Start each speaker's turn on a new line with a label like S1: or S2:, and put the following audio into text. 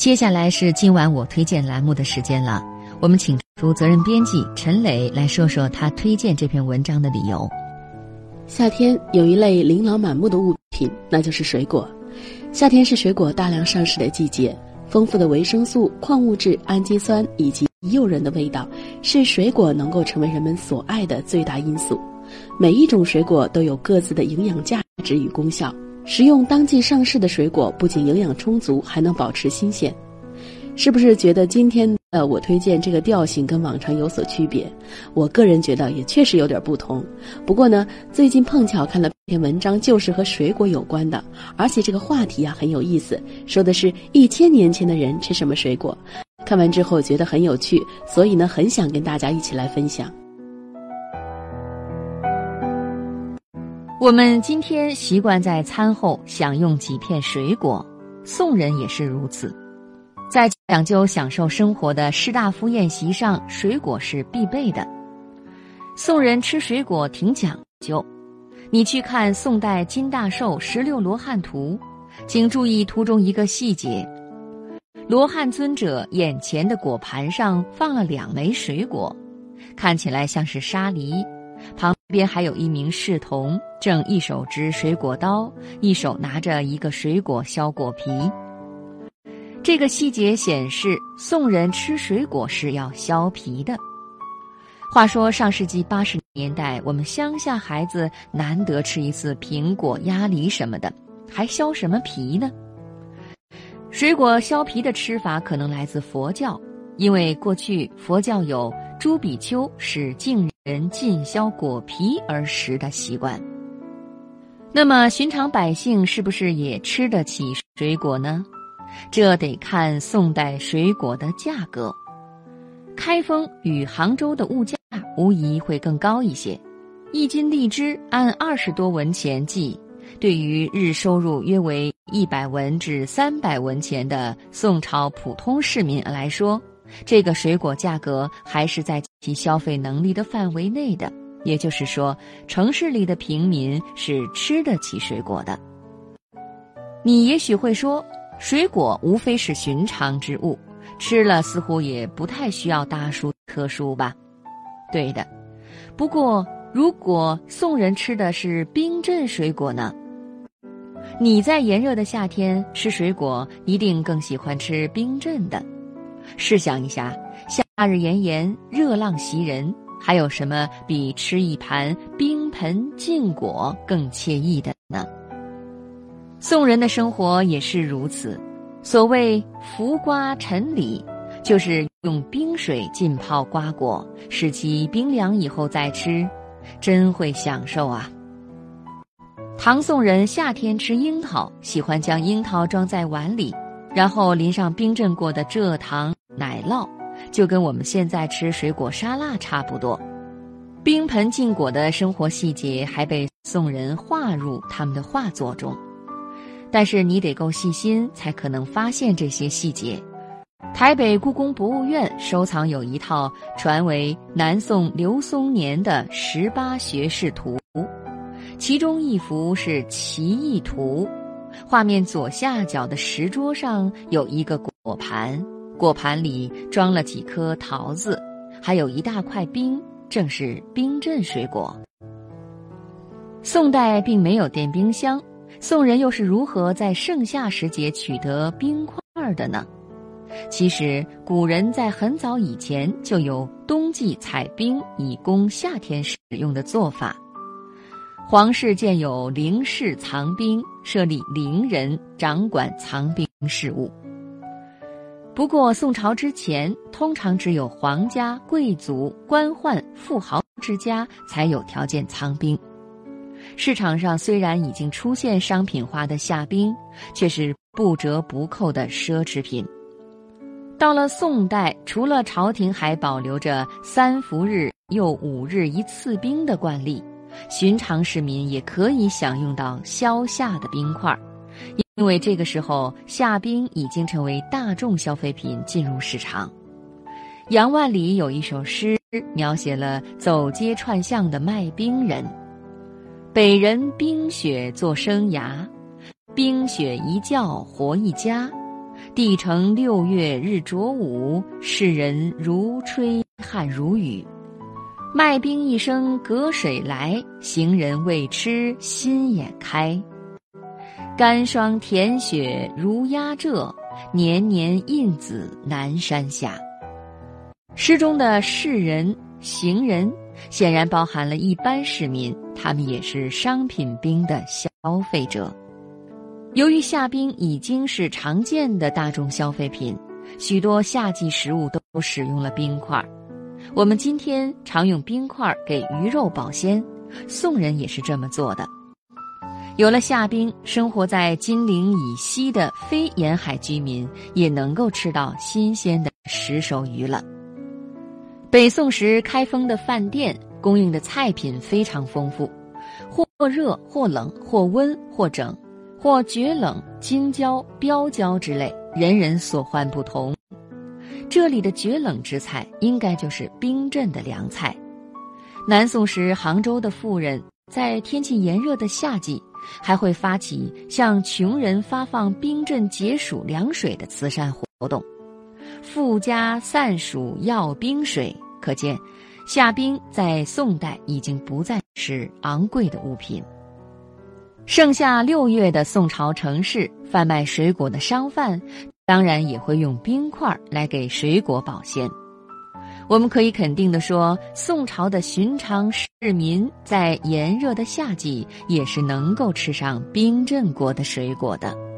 S1: 接下来是今晚我推荐栏目的时间了，我们请出责任编辑陈磊来说说他推荐这篇文章的理由。
S2: 夏天有一类琳琅满目的物品，那就是水果。夏天是水果大量上市的季节，丰富的维生素、矿物质、氨基酸以及诱人的味道，是水果能够成为人们所爱的最大因素。每一种水果都有各自的营养价值与功效。食用当季上市的水果，不仅营养充足，还能保持新鲜。是不是觉得今天的我推荐这个调性跟往常有所区别？我个人觉得也确实有点不同。不过呢，最近碰巧看了篇文章，就是和水果有关的，而且这个话题啊很有意思，说的是一千年前的人吃什么水果。看完之后觉得很有趣，所以呢，很想跟大家一起来分享。
S1: 我们今天习惯在餐后享用几片水果，宋人也是如此。在讲究享受生活的士大夫宴席上，水果是必备的。宋人吃水果挺讲究，你去看宋代金大寿《十六罗汉图》，请注意图中一个细节：罗汉尊者眼前的果盘上放了两枚水果，看起来像是沙梨。旁边还有一名侍童，正一手执水果刀，一手拿着一个水果削果皮。这个细节显示，宋人吃水果是要削皮的。话说上世纪八十年代，我们乡下孩子难得吃一次苹果、鸭梨什么的，还削什么皮呢？水果削皮的吃法可能来自佛教，因为过去佛教有朱比丘使敬人尽削果皮而食的习惯。那么寻常百姓是不是也吃得起水果呢？这得看宋代水果的价格。开封与杭州的物价无疑会更高一些，一斤荔枝按二十多文钱计，对于日收入约为一百文至三百文钱的宋朝普通市民来说。这个水果价格还是在其消费能力的范围内的，也就是说，城市里的平民是吃得起水果的。你也许会说，水果无非是寻常之物，吃了似乎也不太需要大书特书吧？对的。不过，如果宋人吃的是冰镇水果呢？你在炎热的夏天吃水果，一定更喜欢吃冰镇的。试想一下，夏日炎炎，热浪袭人，还有什么比吃一盘冰盆禁果更惬意的呢？宋人的生活也是如此。所谓“浮瓜陈李”，就是用冰水浸泡瓜果，使其冰凉以后再吃，真会享受啊！唐宋人夏天吃樱桃，喜欢将樱桃装在碗里，然后淋上冰镇过的蔗糖。奶酪，就跟我们现在吃水果沙拉差不多。冰盆禁果的生活细节还被宋人画入他们的画作中，但是你得够细心，才可能发现这些细节。台北故宫博物院收藏有一套传为南宋刘松年的十八学士图，其中一幅是奇异图，画面左下角的石桌上有一个果盘。果盘里装了几颗桃子，还有一大块冰，正是冰镇水果。宋代并没有电冰箱，宋人又是如何在盛夏时节取得冰块的呢？其实，古人在很早以前就有冬季采冰以供夏天使用的做法。皇室建有陵室藏冰，设立陵人掌管藏冰事务。不过，宋朝之前，通常只有皇家、贵族、官宦、富豪之家才有条件藏冰。市场上虽然已经出现商品化的夏冰，却是不折不扣的奢侈品。到了宋代，除了朝廷还保留着三伏日又五日一次冰的惯例，寻常市民也可以享用到消夏的冰块。因为这个时候，夏冰已经成为大众消费品进入市场。杨万里有一首诗，描写了走街串巷的卖冰人：“北人冰雪做生涯，冰雪一觉活一家。地成六月日着午，世人如吹汗如雨。卖冰一声隔水来，行人未吃心眼开。干霜甜雪如压浙，年年印子南山下。诗中的世人、行人，显然包含了一般市民，他们也是商品冰的消费者。由于夏冰已经是常见的大众消费品，许多夏季食物都使用了冰块。我们今天常用冰块给鱼肉保鲜，宋人也是这么做的。有了夏冰，生活在金陵以西的非沿海居民也能够吃到新鲜的石首鱼了。北宋时开封的饭店供应的菜品非常丰富，或热或冷，或温或整。或绝冷、京椒、标椒之类，人人所患不同。这里的绝冷之菜，应该就是冰镇的凉菜。南宋时，杭州的富人在天气炎热的夏季，还会发起向穷人发放冰镇解暑凉水的慈善活动。富家散暑要冰水，可见夏冰在宋代已经不再是昂贵的物品。盛夏六月的宋朝城市，贩卖水果的商贩，当然也会用冰块来给水果保鲜。我们可以肯定的说，宋朝的寻常市民在炎热的夏季，也是能够吃上冰镇过的水果的。